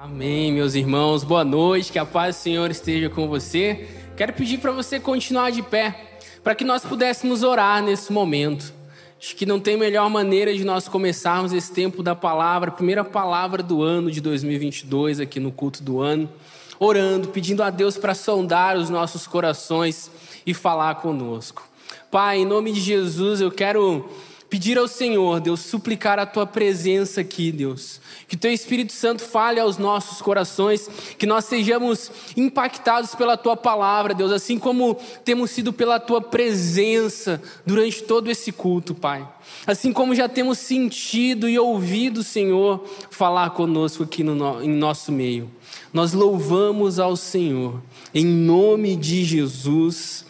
Amém, meus irmãos. Boa noite. Que a paz do Senhor esteja com você. Quero pedir para você continuar de pé, para que nós pudéssemos orar nesse momento. Acho que não tem melhor maneira de nós começarmos esse tempo da palavra, primeira palavra do ano de 2022 aqui no culto do ano, orando, pedindo a Deus para sondar os nossos corações e falar conosco. Pai, em nome de Jesus, eu quero pedir ao Senhor, Deus, suplicar a tua presença aqui, Deus. Que teu Espírito Santo fale aos nossos corações, que nós sejamos impactados pela tua palavra, Deus, assim como temos sido pela tua presença durante todo esse culto, Pai. Assim como já temos sentido e ouvido o Senhor falar conosco aqui no, em nosso meio. Nós louvamos ao Senhor, em nome de Jesus.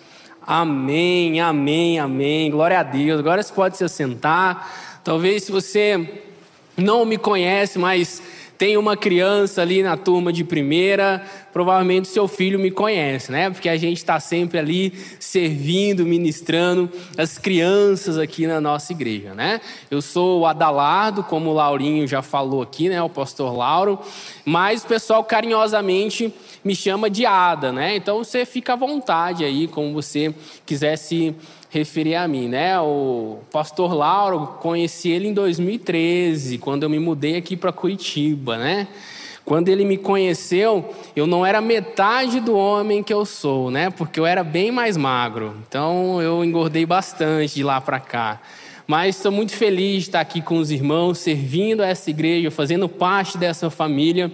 Amém, amém, amém. Glória a Deus. Agora você pode se assentar. Talvez se você não me conhece, mas tem uma criança ali na turma de primeira, provavelmente seu filho me conhece, né? Porque a gente está sempre ali servindo, ministrando as crianças aqui na nossa igreja, né? Eu sou o Adalardo, como o Laurinho já falou aqui, né? O pastor Lauro, mas o pessoal carinhosamente me chama de Ada, né? Então você fica à vontade aí, como você quiser se referir a mim, né? O pastor Lauro, conheci ele em 2013, quando eu me mudei aqui para Curitiba, né? Quando ele me conheceu, eu não era metade do homem que eu sou, né? Porque eu era bem mais magro. Então eu engordei bastante de lá para cá. Mas estou muito feliz de estar aqui com os irmãos, servindo a essa igreja, fazendo parte dessa família.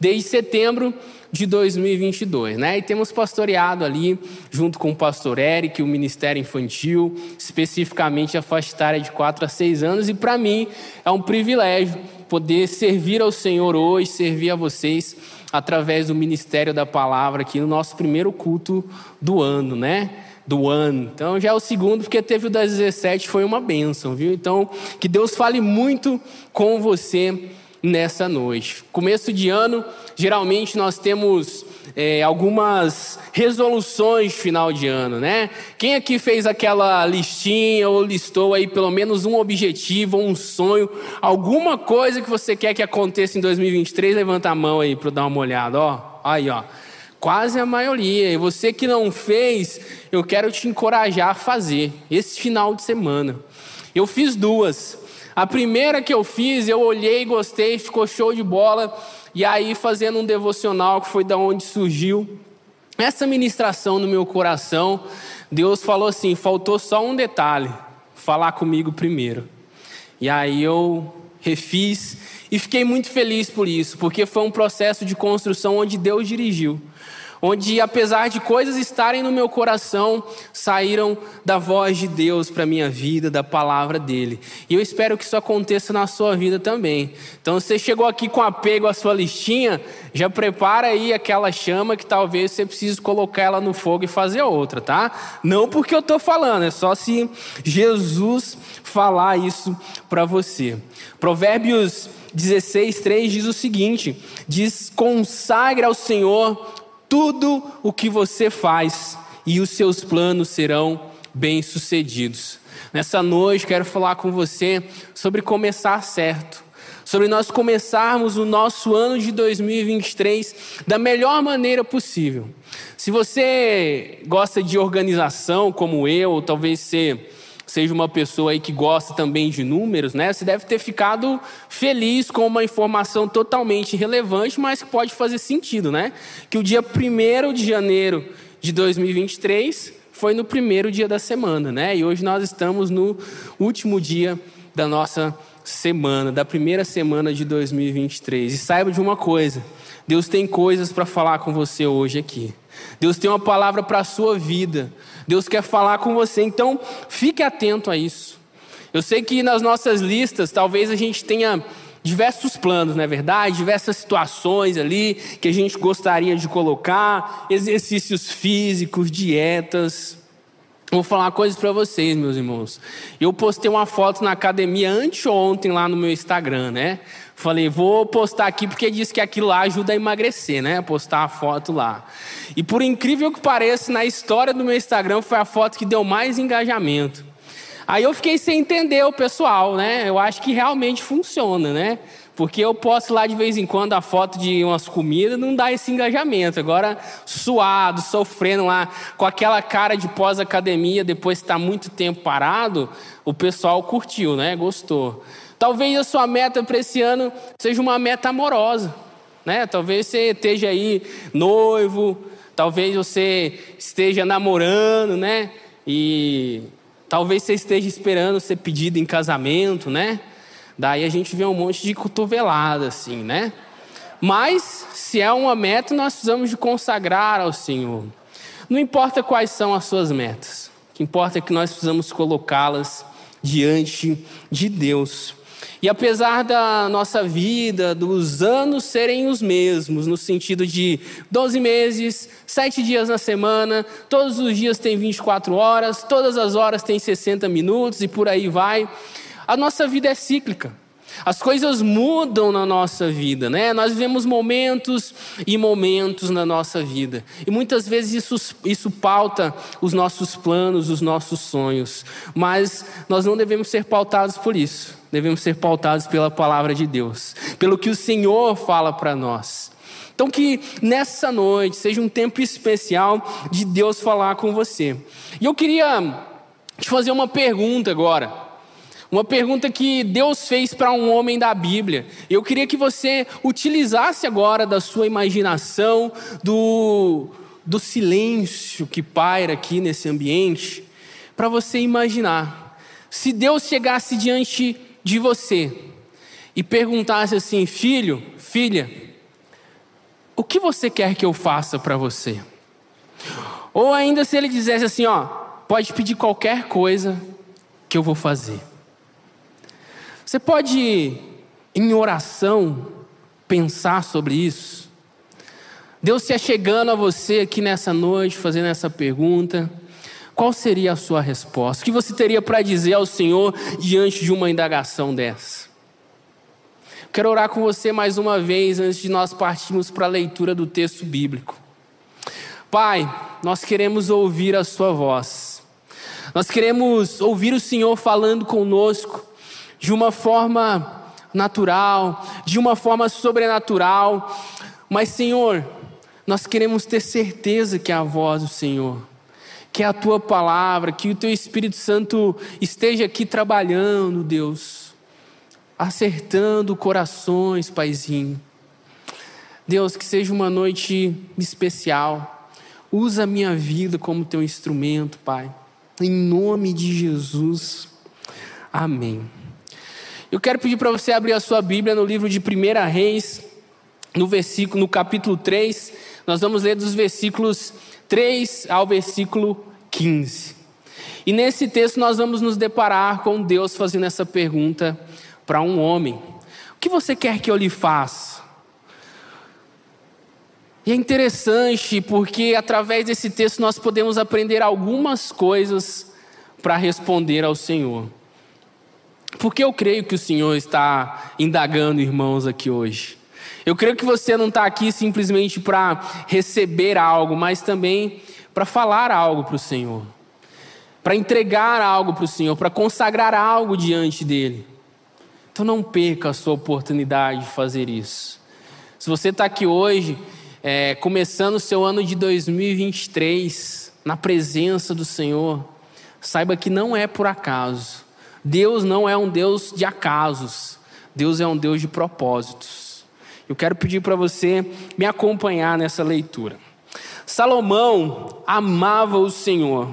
Desde setembro de 2022, né? E temos pastoreado ali, junto com o pastor Eric, o Ministério Infantil, especificamente a faixa etária de 4 a 6 anos, e para mim é um privilégio poder servir ao Senhor hoje, servir a vocês através do Ministério da Palavra aqui no nosso primeiro culto do ano, né? do ano. Então já é o segundo, porque teve o das 17, foi uma bênção, viu? Então, que Deus fale muito com você nessa noite. Começo de ano, geralmente nós temos é, algumas resoluções final de ano, né? Quem aqui fez aquela listinha ou listou aí pelo menos um objetivo, um sonho, alguma coisa que você quer que aconteça em 2023? Levanta a mão aí para dar uma olhada, ó. Aí, ó. Quase a maioria. E você que não fez, eu quero te encorajar a fazer esse final de semana. Eu fiz duas. A primeira que eu fiz, eu olhei, gostei, ficou show de bola. E aí, fazendo um devocional, que foi da onde surgiu essa ministração no meu coração, Deus falou assim: faltou só um detalhe, falar comigo primeiro. E aí eu refiz e fiquei muito feliz por isso, porque foi um processo de construção onde Deus dirigiu onde, apesar de coisas estarem no meu coração, saíram da voz de Deus para minha vida, da palavra dele. E eu espero que isso aconteça na sua vida também. Então, você chegou aqui com apego à sua listinha, já prepara aí aquela chama que talvez você precise colocar ela no fogo e fazer outra, tá? Não porque eu estou falando, é só se Jesus falar isso para você. Provérbios 16, 3 diz o seguinte: diz, ao Senhor tudo o que você faz e os seus planos serão bem-sucedidos. Nessa noite quero falar com você sobre começar certo, sobre nós começarmos o nosso ano de 2023 da melhor maneira possível. Se você gosta de organização como eu, ou talvez você seja uma pessoa aí que gosta também de números, né? Você deve ter ficado feliz com uma informação totalmente irrelevante, mas que pode fazer sentido, né? Que o dia 1 de janeiro de 2023 foi no primeiro dia da semana, né? E hoje nós estamos no último dia da nossa semana, da primeira semana de 2023. E saiba de uma coisa: Deus tem coisas para falar com você hoje aqui. Deus tem uma palavra para a sua vida. Deus quer falar com você. Então, fique atento a isso. Eu sei que nas nossas listas, talvez a gente tenha diversos planos, não é verdade? Diversas situações ali que a gente gostaria de colocar, exercícios físicos, dietas. Vou falar coisas para vocês, meus irmãos. Eu postei uma foto na academia anteontem lá no meu Instagram, né? Falei, vou postar aqui porque diz que aquilo lá ajuda a emagrecer, né? Postar a foto lá. E por incrível que pareça, na história do meu Instagram foi a foto que deu mais engajamento. Aí eu fiquei sem entender o pessoal, né? Eu acho que realmente funciona, né? Porque eu posto lá de vez em quando a foto de umas comidas, não dá esse engajamento. Agora, suado, sofrendo lá, com aquela cara de pós-academia, depois de estar muito tempo parado, o pessoal curtiu, né? Gostou. Talvez a sua meta para esse ano seja uma meta amorosa, né? Talvez você esteja aí noivo, talvez você esteja namorando, né? E talvez você esteja esperando ser pedido em casamento, né? Daí a gente vê um monte de cotovelada, assim, né? Mas, se é uma meta, nós precisamos de consagrar ao Senhor. Não importa quais são as suas metas, o que importa é que nós precisamos colocá-las diante de Deus. E apesar da nossa vida, dos anos serem os mesmos, no sentido de 12 meses, 7 dias na semana, todos os dias tem 24 horas, todas as horas tem 60 minutos e por aí vai. A nossa vida é cíclica. As coisas mudam na nossa vida, né? Nós vivemos momentos e momentos na nossa vida. E muitas vezes isso, isso pauta os nossos planos, os nossos sonhos. Mas nós não devemos ser pautados por isso. Devemos ser pautados pela palavra de Deus, pelo que o Senhor fala para nós. Então, que nessa noite seja um tempo especial de Deus falar com você. E eu queria te fazer uma pergunta agora. Uma pergunta que Deus fez para um homem da Bíblia. Eu queria que você utilizasse agora da sua imaginação, do, do silêncio que paira aqui nesse ambiente, para você imaginar. Se Deus chegasse diante de você e perguntasse assim: filho, filha, o que você quer que eu faça para você? Ou ainda se ele dissesse assim: ó, pode pedir qualquer coisa que eu vou fazer. Você pode, em oração, pensar sobre isso? Deus se chegando a você aqui nessa noite, fazendo essa pergunta, qual seria a sua resposta? O que você teria para dizer ao Senhor diante de uma indagação dessa? Quero orar com você mais uma vez antes de nós partirmos para a leitura do texto bíblico. Pai, nós queremos ouvir a Sua voz, nós queremos ouvir o Senhor falando conosco de uma forma natural, de uma forma sobrenatural. Mas, Senhor, nós queremos ter certeza que é a voz do Senhor, que é a tua palavra, que o teu Espírito Santo esteja aqui trabalhando, Deus, acertando corações, Paizinho. Deus, que seja uma noite especial. Usa a minha vida como teu instrumento, Pai. Em nome de Jesus. Amém. Eu quero pedir para você abrir a sua Bíblia no livro de 1 Reis, no versículo, no capítulo 3. Nós vamos ler dos versículos 3 ao versículo 15. E nesse texto nós vamos nos deparar com Deus fazendo essa pergunta para um homem: O que você quer que eu lhe faça? E é interessante porque através desse texto nós podemos aprender algumas coisas para responder ao Senhor. Porque eu creio que o Senhor está indagando irmãos aqui hoje. Eu creio que você não está aqui simplesmente para receber algo, mas também para falar algo para o Senhor, para entregar algo para o Senhor, para consagrar algo diante dEle. Então não perca a sua oportunidade de fazer isso. Se você está aqui hoje, é, começando o seu ano de 2023, na presença do Senhor, saiba que não é por acaso. Deus não é um Deus de acasos, Deus é um Deus de propósitos. Eu quero pedir para você me acompanhar nessa leitura. Salomão amava o Senhor,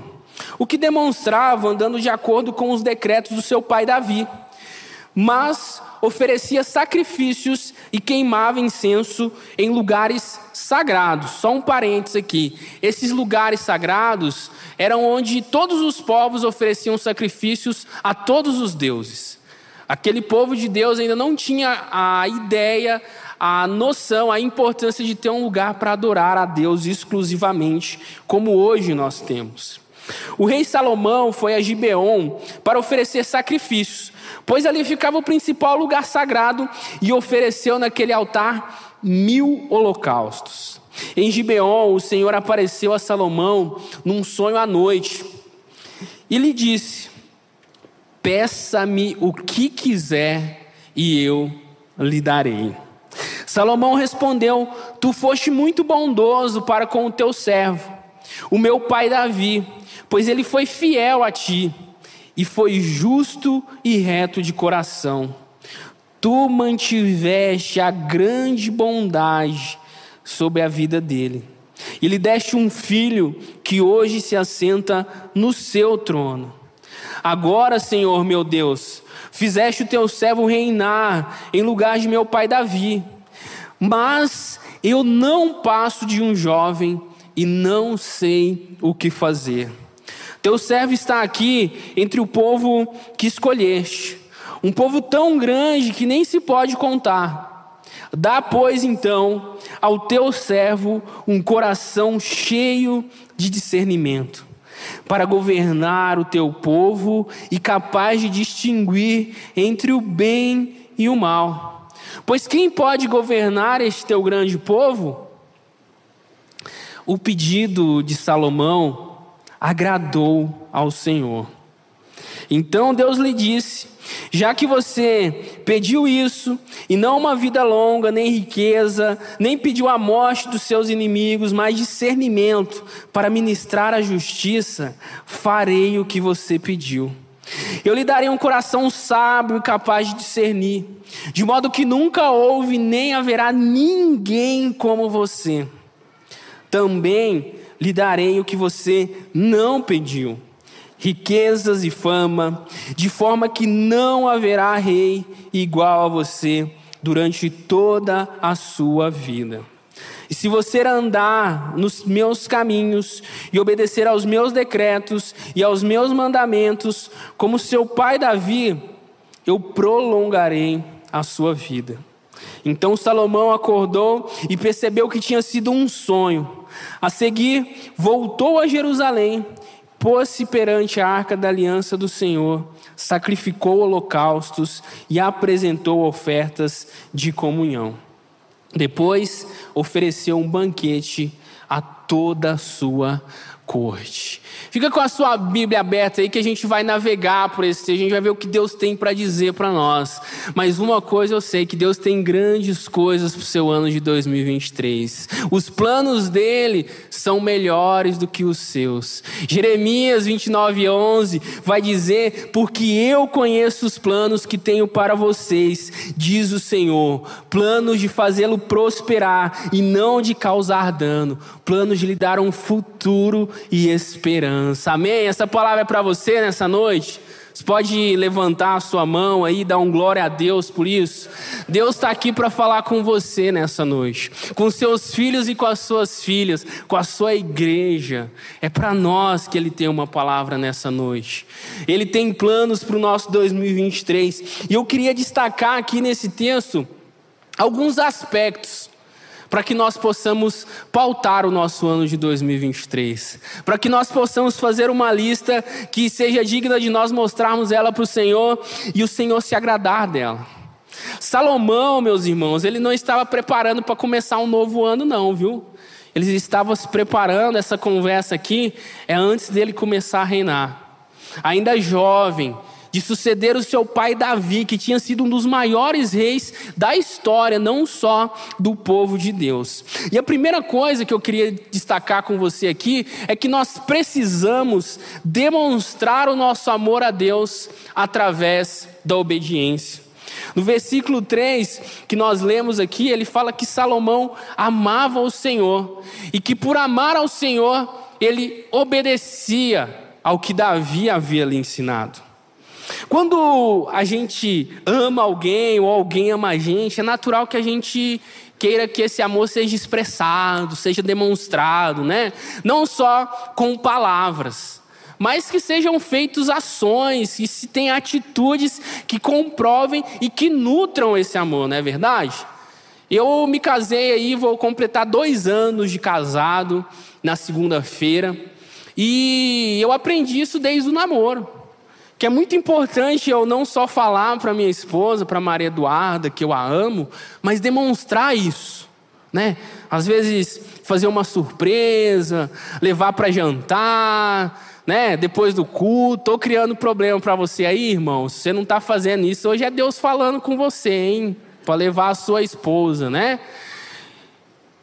o que demonstrava andando de acordo com os decretos do seu pai Davi, mas oferecia sacrifícios e queimava incenso em lugares sagrados. Só um parênteses aqui: esses lugares sagrados eram onde todos os povos ofereciam sacrifícios a todos os deuses. Aquele povo de Deus ainda não tinha a ideia, a noção, a importância de ter um lugar para adorar a Deus exclusivamente, como hoje nós temos. O rei Salomão foi a Gibeon para oferecer sacrifícios, pois ali ficava o principal lugar sagrado e ofereceu naquele altar mil holocaustos. Em Gibeon, o Senhor apareceu a Salomão num sonho à noite e lhe disse: Peça-me o que quiser e eu lhe darei. Salomão respondeu: Tu foste muito bondoso para com o teu servo, o meu pai Davi, pois ele foi fiel a ti e foi justo e reto de coração. Tu mantiveste a grande bondade sobre a vida dele. E lhe deste um filho que hoje se assenta no seu trono. Agora, Senhor meu Deus, fizeste o teu servo reinar em lugar de meu pai Davi. Mas eu não passo de um jovem e não sei o que fazer. Teu servo está aqui entre o povo que escolheste, um povo tão grande que nem se pode contar. Dá, pois, então, ao teu servo um coração cheio de discernimento, para governar o teu povo e capaz de distinguir entre o bem e o mal. Pois quem pode governar este teu grande povo? O pedido de Salomão agradou ao Senhor. Então Deus lhe disse: Já que você pediu isso, e não uma vida longa, nem riqueza, nem pediu a morte dos seus inimigos, mas discernimento para ministrar a justiça, farei o que você pediu. Eu lhe darei um coração sábio e capaz de discernir, de modo que nunca houve nem haverá ninguém como você. Também lhe darei o que você não pediu: riquezas e fama, de forma que não haverá rei igual a você durante toda a sua vida. E se você andar nos meus caminhos e obedecer aos meus decretos e aos meus mandamentos, como seu pai Davi, eu prolongarei a sua vida. Então Salomão acordou e percebeu que tinha sido um sonho. A seguir, voltou a Jerusalém, pôs-se perante a arca da aliança do Senhor, sacrificou holocaustos e apresentou ofertas de comunhão. Depois, ofereceu um banquete a toda a sua corte. Fica com a sua Bíblia aberta aí que a gente vai navegar por esse texto, a gente vai ver o que Deus tem para dizer para nós. Mas uma coisa eu sei, que Deus tem grandes coisas para o seu ano de 2023. Os planos dele são melhores do que os seus. Jeremias 29, 11 vai dizer, porque eu conheço os planos que tenho para vocês, diz o Senhor, planos de fazê-lo prosperar e não de causar dano, planos de lhe dar um futuro e esperança. Amém? Essa palavra é para você nessa noite. Você pode levantar a sua mão aí, dar um glória a Deus por isso. Deus está aqui para falar com você nessa noite, com seus filhos e com as suas filhas, com a sua igreja. É para nós que Ele tem uma palavra nessa noite. Ele tem planos para o nosso 2023. E eu queria destacar aqui nesse texto alguns aspectos para que nós possamos pautar o nosso ano de 2023, para que nós possamos fazer uma lista que seja digna de nós mostrarmos ela para o Senhor e o Senhor se agradar dela. Salomão, meus irmãos, ele não estava preparando para começar um novo ano, não, viu? Ele estava se preparando, essa conversa aqui é antes dele começar a reinar. Ainda jovem, de suceder o seu pai Davi, que tinha sido um dos maiores reis da história, não só do povo de Deus. E a primeira coisa que eu queria destacar com você aqui é que nós precisamos demonstrar o nosso amor a Deus através da obediência. No versículo 3 que nós lemos aqui, ele fala que Salomão amava o Senhor e que por amar ao Senhor, ele obedecia ao que Davi havia lhe ensinado. Quando a gente ama alguém ou alguém ama a gente, é natural que a gente queira que esse amor seja expressado, seja demonstrado, né? Não só com palavras, mas que sejam feitas ações, que se tenham atitudes que comprovem e que nutram esse amor, não é verdade? Eu me casei aí, vou completar dois anos de casado na segunda-feira, e eu aprendi isso desde o namoro que é muito importante eu não só falar para minha esposa, para Maria Eduarda, que eu a amo, mas demonstrar isso, né? Às vezes fazer uma surpresa, levar para jantar, né? Depois do culto, tô criando problema para você aí, irmão. Se você não está fazendo isso, hoje é Deus falando com você, hein? para levar a sua esposa, né?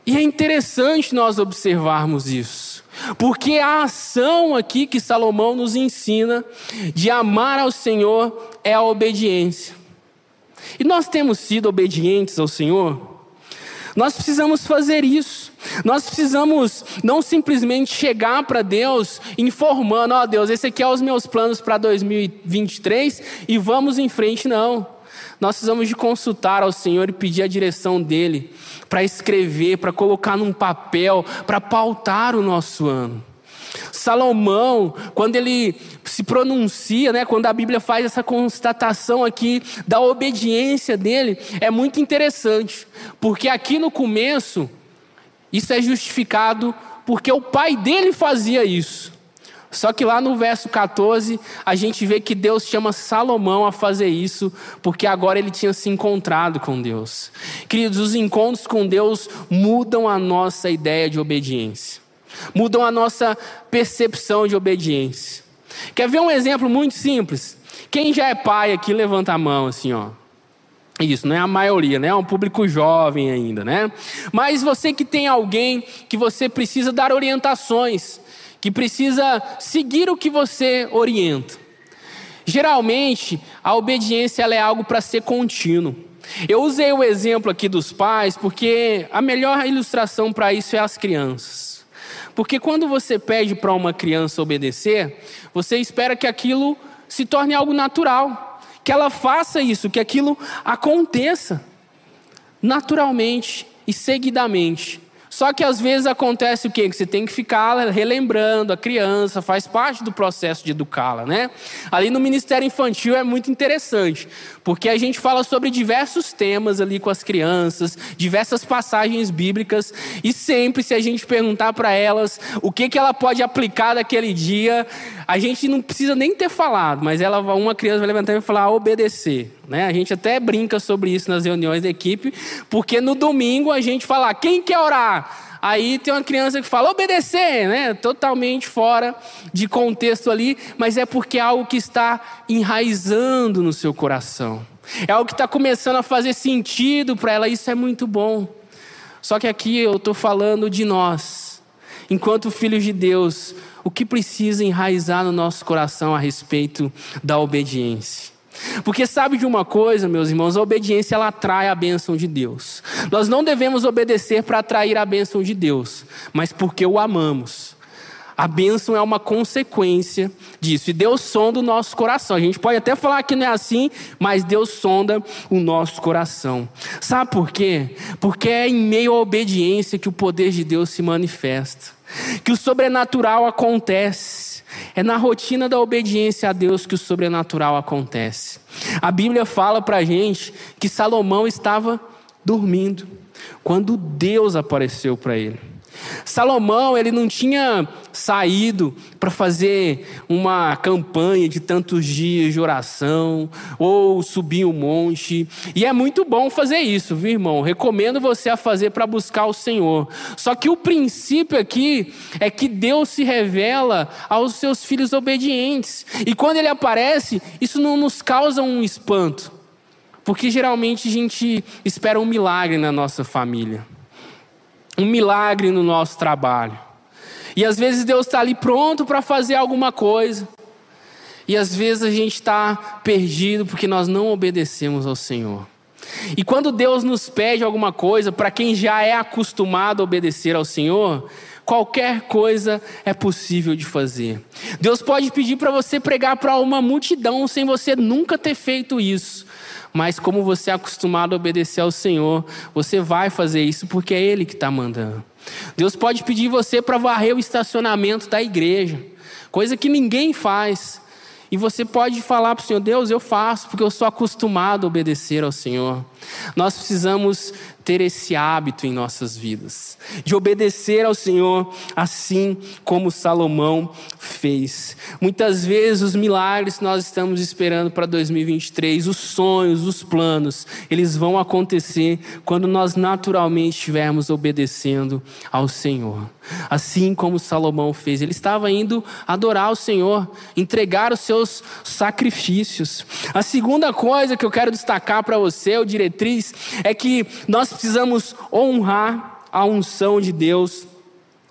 E é interessante nós observarmos isso, porque a ação aqui que Salomão nos ensina de amar ao Senhor é a obediência. E nós temos sido obedientes ao Senhor? Nós precisamos fazer isso. Nós precisamos não simplesmente chegar para Deus informando: ó oh, Deus, esse aqui é os meus planos para 2023 e vamos em frente, não. Nós precisamos de consultar ao Senhor e pedir a direção dele para escrever, para colocar num papel, para pautar o nosso ano. Salomão, quando ele se pronuncia, né, quando a Bíblia faz essa constatação aqui da obediência dele, é muito interessante, porque aqui no começo, isso é justificado porque o pai dele fazia isso. Só que lá no verso 14, a gente vê que Deus chama Salomão a fazer isso, porque agora ele tinha se encontrado com Deus. Queridos, os encontros com Deus mudam a nossa ideia de obediência, mudam a nossa percepção de obediência. Quer ver um exemplo muito simples? Quem já é pai aqui, levanta a mão assim, ó. Isso, não é a maioria, né? É um público jovem ainda, né? Mas você que tem alguém que você precisa dar orientações, que precisa seguir o que você orienta. Geralmente, a obediência é algo para ser contínuo. Eu usei o exemplo aqui dos pais porque a melhor ilustração para isso é as crianças. Porque quando você pede para uma criança obedecer, você espera que aquilo se torne algo natural, que ela faça isso, que aquilo aconteça naturalmente e seguidamente. Só que às vezes acontece o quê? Que você tem que ficar relembrando a criança, faz parte do processo de educá-la, né? Ali no Ministério Infantil é muito interessante, porque a gente fala sobre diversos temas ali com as crianças, diversas passagens bíblicas, e sempre se a gente perguntar para elas o que, que ela pode aplicar daquele dia, a gente não precisa nem ter falado, mas ela, uma criança vai levantar e falar obedecer. Né? A gente até brinca sobre isso nas reuniões da equipe, porque no domingo a gente fala, quem quer orar? Aí tem uma criança que fala obedecer, né? Totalmente fora de contexto ali, mas é porque é algo que está enraizando no seu coração. É algo que está começando a fazer sentido para ela, isso é muito bom. Só que aqui eu estou falando de nós, enquanto filhos de Deus, o que precisa enraizar no nosso coração a respeito da obediência. Porque sabe de uma coisa, meus irmãos, a obediência ela atrai a bênção de Deus. Nós não devemos obedecer para atrair a bênção de Deus, mas porque o amamos. A bênção é uma consequência disso. E Deus sonda o nosso coração. A gente pode até falar que não é assim, mas Deus sonda o nosso coração. Sabe por quê? Porque é em meio à obediência que o poder de Deus se manifesta, que o sobrenatural acontece. É na rotina da obediência a Deus que o sobrenatural acontece. A Bíblia fala para gente que Salomão estava dormindo quando Deus apareceu para ele. Salomão, ele não tinha saído para fazer uma campanha de tantos dias de oração ou subir um monte. E é muito bom fazer isso, viu, irmão? Recomendo você a fazer para buscar o Senhor. Só que o princípio aqui é que Deus se revela aos seus filhos obedientes. E quando ele aparece, isso não nos causa um espanto. Porque geralmente a gente espera um milagre na nossa família um milagre no nosso trabalho. E às vezes Deus está ali pronto para fazer alguma coisa. E às vezes a gente está perdido porque nós não obedecemos ao Senhor. E quando Deus nos pede alguma coisa, para quem já é acostumado a obedecer ao Senhor, qualquer coisa é possível de fazer. Deus pode pedir para você pregar para uma multidão sem você nunca ter feito isso. Mas como você é acostumado a obedecer ao Senhor, você vai fazer isso porque é Ele que está mandando. Deus pode pedir você para varrer o estacionamento da igreja, coisa que ninguém faz. E você pode falar para o Senhor, Deus, eu faço, porque eu sou acostumado a obedecer ao Senhor. Nós precisamos ter esse hábito em nossas vidas, de obedecer ao Senhor, assim como Salomão fez. Muitas vezes os milagres que nós estamos esperando para 2023, os sonhos, os planos, eles vão acontecer quando nós naturalmente estivermos obedecendo ao Senhor. Assim como Salomão fez, ele estava indo adorar o Senhor, entregar os seus sacrifícios. A segunda coisa que eu quero destacar para você, o diretriz, é que nós precisamos honrar a unção de Deus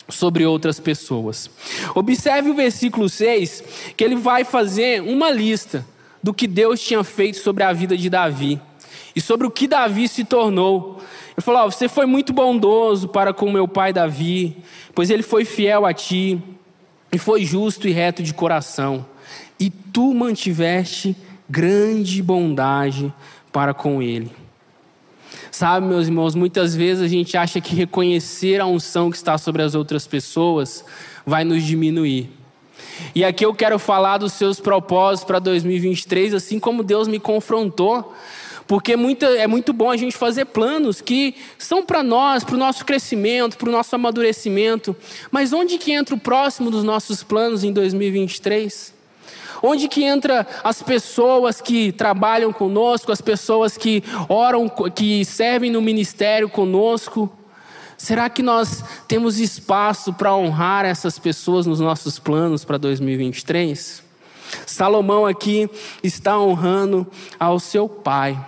sobre outras pessoas. Observe o versículo 6, que ele vai fazer uma lista do que Deus tinha feito sobre a vida de Davi e sobre o que Davi se tornou. Ele falou: oh, Você foi muito bondoso para com meu pai Davi, pois ele foi fiel a ti e foi justo e reto de coração, e tu mantiveste grande bondade para com ele. Sabe, meus irmãos, muitas vezes a gente acha que reconhecer a unção que está sobre as outras pessoas vai nos diminuir. E aqui eu quero falar dos seus propósitos para 2023, assim como Deus me confrontou, porque muita, é muito bom a gente fazer planos que são para nós, para o nosso crescimento, para o nosso amadurecimento. Mas onde que entra o próximo dos nossos planos em 2023? Onde que entra as pessoas que trabalham conosco, as pessoas que oram, que servem no ministério conosco? Será que nós temos espaço para honrar essas pessoas nos nossos planos para 2023? Salomão aqui está honrando ao seu pai.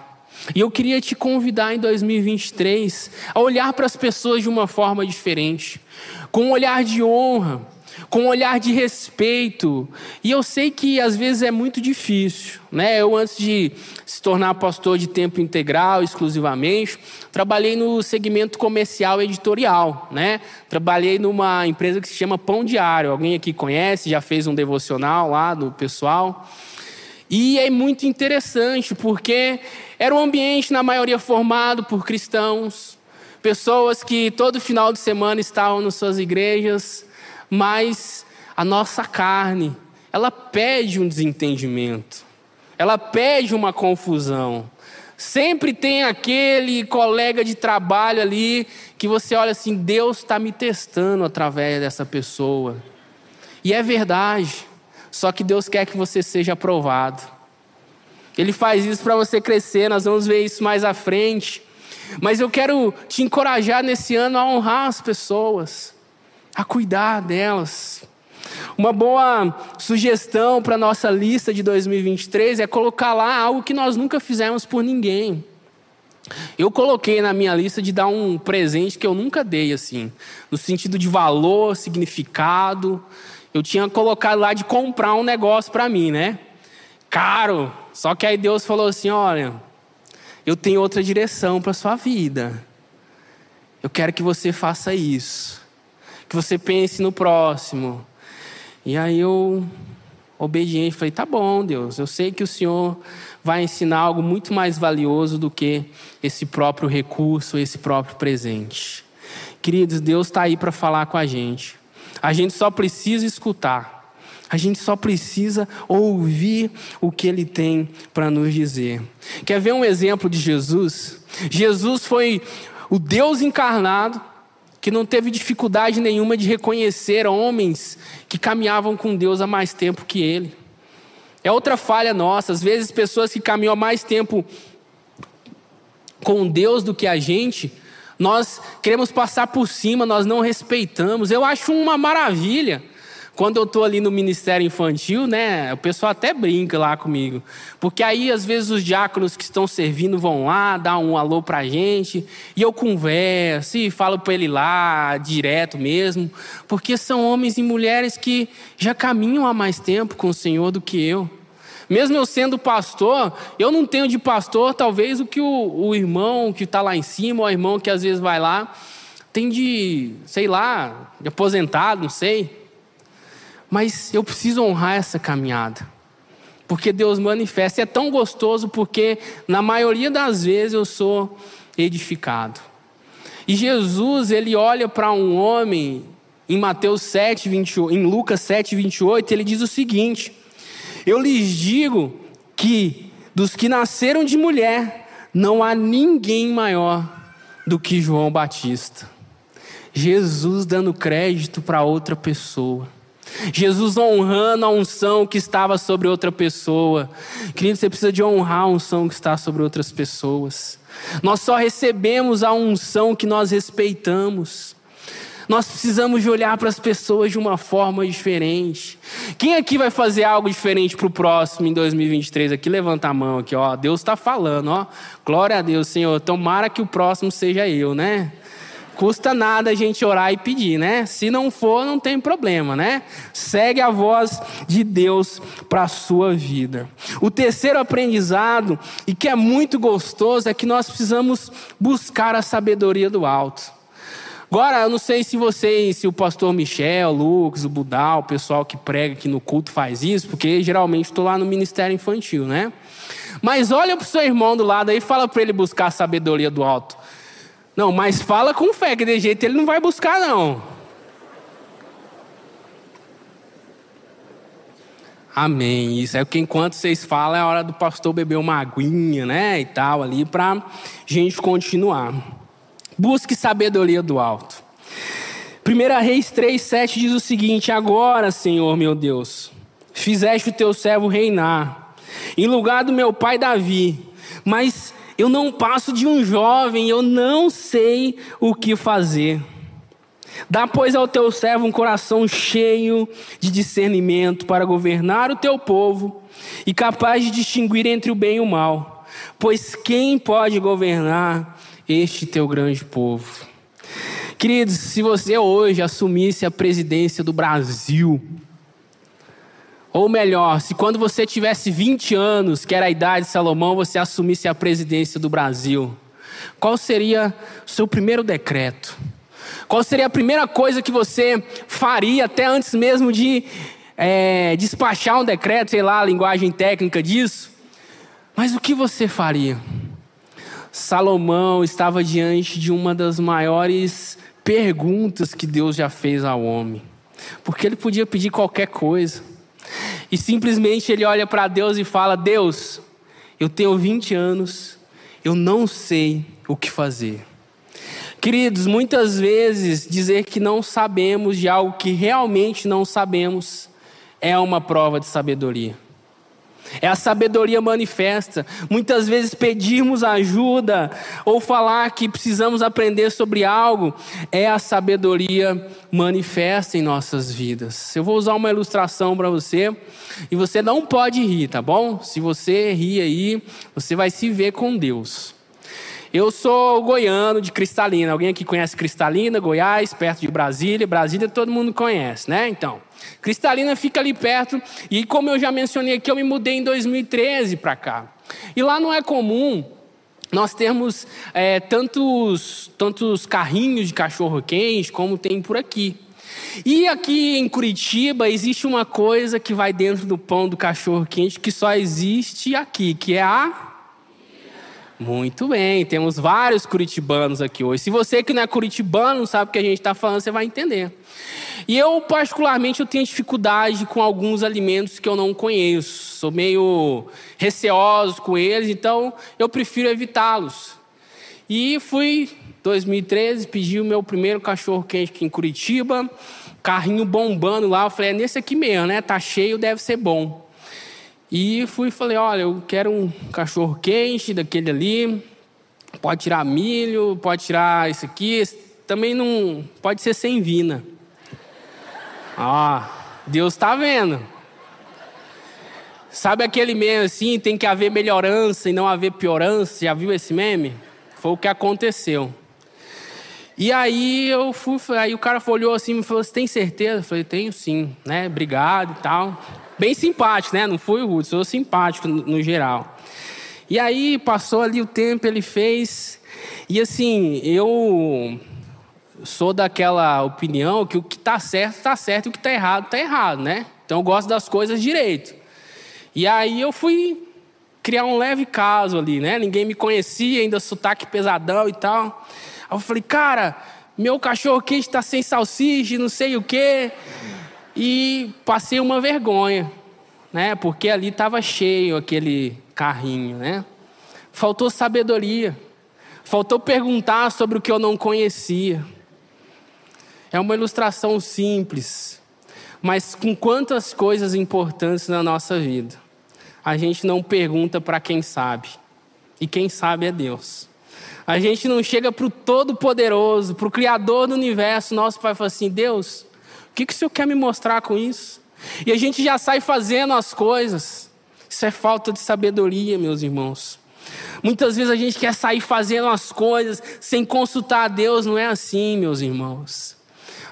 E eu queria te convidar em 2023 a olhar para as pessoas de uma forma diferente, com um olhar de honra, com um olhar de respeito. E eu sei que às vezes é muito difícil, né? Eu antes de se tornar pastor de tempo integral exclusivamente, trabalhei no segmento comercial editorial, né? Trabalhei numa empresa que se chama Pão Diário. Alguém aqui conhece? Já fez um devocional lá do pessoal? E é muito interessante porque era um ambiente na maioria formado por cristãos, pessoas que todo final de semana estavam nas suas igrejas, mas a nossa carne, ela pede um desentendimento, ela pede uma confusão. Sempre tem aquele colega de trabalho ali que você olha assim: Deus está me testando através dessa pessoa. E é verdade, só que Deus quer que você seja aprovado. Ele faz isso para você crescer, nós vamos ver isso mais à frente. Mas eu quero te encorajar nesse ano a honrar as pessoas a cuidar delas. Uma boa sugestão para nossa lista de 2023 é colocar lá algo que nós nunca fizemos por ninguém. Eu coloquei na minha lista de dar um presente que eu nunca dei, assim, no sentido de valor, significado. Eu tinha colocado lá de comprar um negócio para mim, né? Caro. Só que aí Deus falou assim: olha, eu tenho outra direção para sua vida. Eu quero que você faça isso que você pense no próximo. E aí eu, obediente, falei: tá bom, Deus, eu sei que o Senhor vai ensinar algo muito mais valioso do que esse próprio recurso, esse próprio presente. Queridos, Deus está aí para falar com a gente. A gente só precisa escutar. A gente só precisa ouvir o que ele tem para nos dizer. Quer ver um exemplo de Jesus? Jesus foi o Deus encarnado que não teve dificuldade nenhuma de reconhecer homens que caminhavam com Deus há mais tempo que ele. É outra falha nossa. Às vezes, pessoas que caminham há mais tempo com Deus do que a gente, nós queremos passar por cima, nós não respeitamos. Eu acho uma maravilha quando eu estou ali no ministério infantil, né, o pessoal até brinca lá comigo. Porque aí, às vezes, os diáconos que estão servindo vão lá, dar um alô pra gente, e eu converso e falo para ele lá, direto mesmo, porque são homens e mulheres que já caminham há mais tempo com o Senhor do que eu. Mesmo eu sendo pastor, eu não tenho de pastor talvez o que o, o irmão que está lá em cima, ou o irmão que às vezes vai lá, tem de, sei lá, de aposentado, não sei. Mas eu preciso honrar essa caminhada. Porque Deus manifesta. E é tão gostoso porque, na maioria das vezes, eu sou edificado. E Jesus, ele olha para um homem em Mateus 7, 28, em Lucas 7, 28, ele diz o seguinte: Eu lhes digo que dos que nasceram de mulher, não há ninguém maior do que João Batista. Jesus dando crédito para outra pessoa. Jesus honrando a unção que estava sobre outra pessoa. Querido, você precisa de honrar a unção que está sobre outras pessoas. Nós só recebemos a unção que nós respeitamos. Nós precisamos de olhar para as pessoas de uma forma diferente. Quem aqui vai fazer algo diferente para o próximo em 2023? Aqui levanta a mão aqui, ó. Deus está falando, ó. Glória a Deus, Senhor. Tomara que o próximo seja eu, né? Custa nada a gente orar e pedir, né? Se não for, não tem problema, né? Segue a voz de Deus para a sua vida. O terceiro aprendizado, e que é muito gostoso, é que nós precisamos buscar a sabedoria do alto. Agora, eu não sei se vocês, se o pastor Michel, o Lucas, o Budal, o pessoal que prega aqui no culto faz isso, porque geralmente estou lá no ministério infantil, né? Mas olha para o seu irmão do lado aí e fala para ele buscar a sabedoria do alto. Não, mas fala com fé, que de jeito ele não vai buscar, não. Amém. Isso é que enquanto vocês falam, é hora do pastor beber uma aguinha, né? E tal, ali, para gente continuar. Busque sabedoria do alto. 1 Reis 3, 7 diz o seguinte: Agora, Senhor meu Deus, fizeste o teu servo reinar, em lugar do meu pai Davi, mas eu não passo de um jovem, eu não sei o que fazer. Dá, pois, ao teu servo um coração cheio de discernimento para governar o teu povo e capaz de distinguir entre o bem e o mal. Pois quem pode governar este teu grande povo? Queridos, se você hoje assumisse a presidência do Brasil, ou melhor, se quando você tivesse 20 anos, que era a idade de Salomão, você assumisse a presidência do Brasil, qual seria o seu primeiro decreto? Qual seria a primeira coisa que você faria até antes mesmo de é, despachar um decreto, sei lá, a linguagem técnica disso? Mas o que você faria? Salomão estava diante de uma das maiores perguntas que Deus já fez ao homem, porque ele podia pedir qualquer coisa. E simplesmente ele olha para Deus e fala: Deus, eu tenho 20 anos, eu não sei o que fazer. Queridos, muitas vezes dizer que não sabemos de algo que realmente não sabemos é uma prova de sabedoria. É a sabedoria manifesta. Muitas vezes pedirmos ajuda ou falar que precisamos aprender sobre algo é a sabedoria manifesta em nossas vidas. Eu vou usar uma ilustração para você e você não pode rir, tá bom? Se você rir aí, você vai se ver com Deus. Eu sou goiano de Cristalina. Alguém aqui conhece Cristalina, Goiás, perto de Brasília? Brasília todo mundo conhece, né? Então, Cristalina fica ali perto. E como eu já mencionei aqui, eu me mudei em 2013 para cá. E lá não é comum nós termos é, tantos, tantos carrinhos de cachorro-quente como tem por aqui. E aqui em Curitiba existe uma coisa que vai dentro do pão do cachorro-quente que só existe aqui, que é a muito bem, temos vários curitibanos aqui hoje. Se você que não é curitibano, sabe o que a gente está falando, você vai entender. E eu, particularmente, eu tenho dificuldade com alguns alimentos que eu não conheço. Sou meio receoso com eles, então eu prefiro evitá-los. E fui, 2013, pedi o meu primeiro cachorro quente aqui em Curitiba, carrinho bombando lá. Eu falei, é nesse aqui mesmo, né? Tá cheio, deve ser bom. E fui e falei: olha, eu quero um cachorro quente daquele ali. Pode tirar milho, pode tirar isso aqui. Também não. Pode ser sem vina. Ah, Deus está vendo. Sabe aquele meme assim, tem que haver melhorança e não haver piorança? Já viu esse meme? Foi o que aconteceu. E aí eu fui, aí o cara olhou assim e me falou: Você tem certeza? Eu falei: Tenho sim, né? Obrigado e tal bem simpático, né? Não fui rude, sou simpático no, no geral. E aí passou ali o tempo, ele fez. E assim, eu sou daquela opinião que o que está certo está certo e o que está errado está errado, né? Então eu gosto das coisas direito. E aí eu fui criar um leve caso ali, né? Ninguém me conhecia, ainda sotaque pesadão e tal. Aí eu falei, cara, meu cachorro quente está sem salsicha, não sei o quê. E passei uma vergonha, né? Porque ali estava cheio aquele carrinho, né? Faltou sabedoria. Faltou perguntar sobre o que eu não conhecia. É uma ilustração simples. Mas com quantas coisas importantes na nossa vida, a gente não pergunta para quem sabe. E quem sabe é Deus. A gente não chega para o Todo-Poderoso, para o Criador do universo, nosso Pai, e fala assim: Deus, o que, que o Senhor quer me mostrar com isso? E a gente já sai fazendo as coisas. Isso é falta de sabedoria, meus irmãos. Muitas vezes a gente quer sair fazendo as coisas sem consultar a Deus, não é assim, meus irmãos.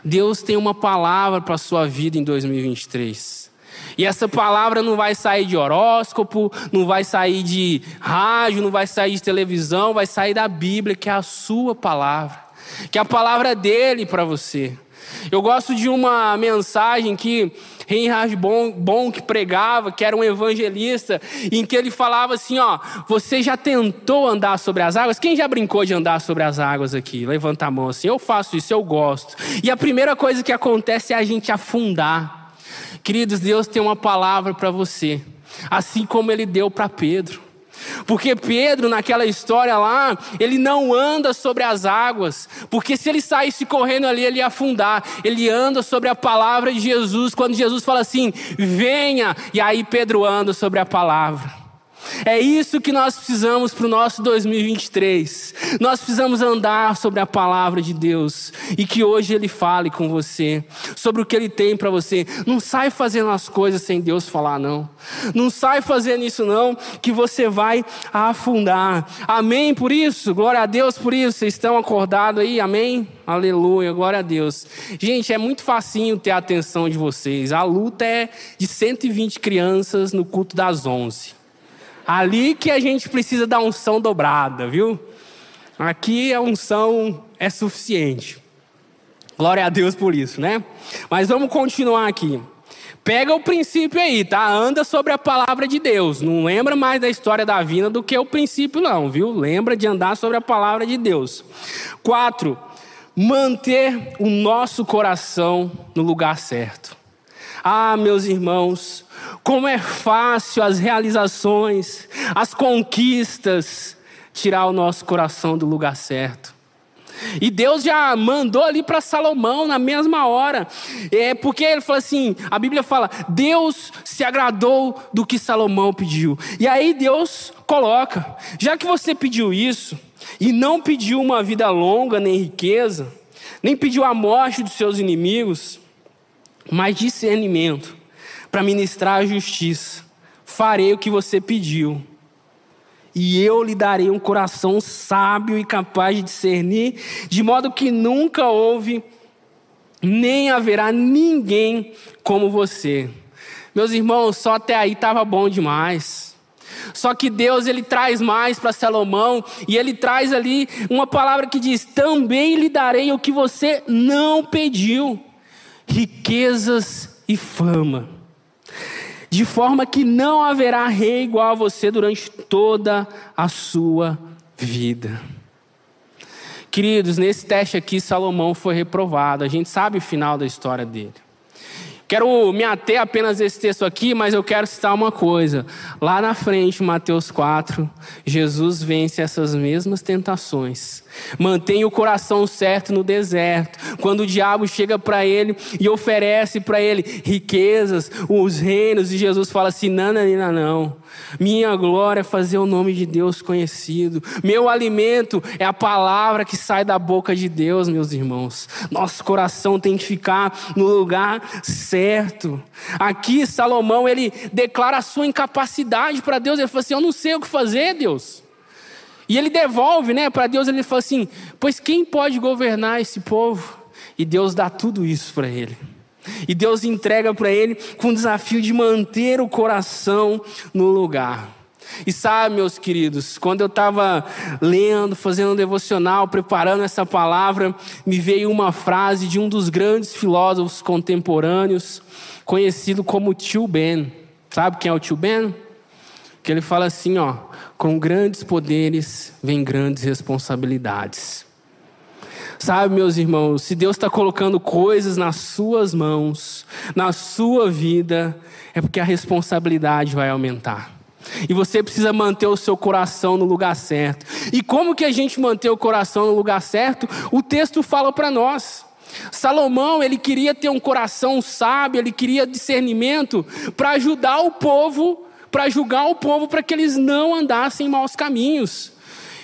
Deus tem uma palavra para a sua vida em 2023. E essa palavra não vai sair de horóscopo, não vai sair de rádio, não vai sair de televisão, vai sair da Bíblia, que é a sua palavra, que é a palavra dele para você. Eu gosto de uma mensagem que Reinhard Bonk pregava, que era um evangelista, em que ele falava assim: ó, você já tentou andar sobre as águas? Quem já brincou de andar sobre as águas aqui? Levanta a mão assim. Eu faço isso, eu gosto. E a primeira coisa que acontece é a gente afundar. Queridos, Deus tem uma palavra para você, assim como ele deu para Pedro. Porque Pedro, naquela história lá, ele não anda sobre as águas, porque se ele saísse correndo ali, ele ia afundar. Ele anda sobre a palavra de Jesus, quando Jesus fala assim: venha, e aí Pedro anda sobre a palavra. É isso que nós precisamos para o nosso 2023. Nós precisamos andar sobre a palavra de Deus e que hoje Ele fale com você sobre o que Ele tem para você. Não sai fazendo as coisas sem Deus falar, não. Não sai fazendo isso, não, que você vai afundar. Amém por isso? Glória a Deus por isso. Vocês estão acordados aí? Amém? Aleluia, glória a Deus. Gente, é muito facinho ter a atenção de vocês. A luta é de 120 crianças no culto das 11. Ali que a gente precisa da unção dobrada, viu? Aqui a unção é suficiente. Glória a Deus por isso, né? Mas vamos continuar aqui. Pega o princípio aí, tá? Anda sobre a palavra de Deus. Não lembra mais da história da vida do que o princípio, não, viu? Lembra de andar sobre a palavra de Deus. Quatro, manter o nosso coração no lugar certo. Ah, meus irmãos, como é fácil as realizações, as conquistas, tirar o nosso coração do lugar certo. E Deus já mandou ali para Salomão na mesma hora. É porque ele falou assim: a Bíblia fala, Deus se agradou do que Salomão pediu. E aí Deus coloca: já que você pediu isso, e não pediu uma vida longa, nem riqueza, nem pediu a morte dos seus inimigos, mas discernimento para ministrar a justiça. Farei o que você pediu. E eu lhe darei um coração sábio e capaz de discernir, de modo que nunca houve, nem haverá ninguém como você. Meus irmãos, só até aí estava bom demais. Só que Deus ele traz mais para Salomão e ele traz ali uma palavra que diz: "Também lhe darei o que você não pediu, riquezas e fama." De forma que não haverá rei igual a você durante toda a sua vida. Queridos, nesse teste aqui, Salomão foi reprovado. A gente sabe o final da história dele. Quero me ater apenas a esse texto aqui, mas eu quero citar uma coisa. Lá na frente, Mateus 4, Jesus vence essas mesmas tentações. Mantém o coração certo no deserto. Quando o diabo chega para ele e oferece para ele riquezas, os reinos, e Jesus fala assim: não, não, não, não. Minha glória é fazer o nome de Deus conhecido. Meu alimento é a palavra que sai da boca de Deus, meus irmãos. Nosso coração tem que ficar no lugar certo. Aqui Salomão ele declara a sua incapacidade para Deus. Ele fala assim: "Eu não sei o que fazer, Deus". E ele devolve, né, para Deus, ele fala assim: "Pois quem pode governar esse povo?" E Deus dá tudo isso para ele. E Deus entrega para ele com o desafio de manter o coração no lugar. E sabe, meus queridos, quando eu estava lendo, fazendo um devocional, preparando essa palavra, me veio uma frase de um dos grandes filósofos contemporâneos, conhecido como Tio Ben. Sabe quem é o Tio Ben? Que ele fala assim, ó: com grandes poderes vem grandes responsabilidades. Sabe, meus irmãos, se Deus está colocando coisas nas suas mãos, na sua vida, é porque a responsabilidade vai aumentar. E você precisa manter o seu coração no lugar certo. E como que a gente mantém o coração no lugar certo? O texto fala para nós. Salomão, ele queria ter um coração sábio, ele queria discernimento para ajudar o povo, para julgar o povo para que eles não andassem em maus caminhos.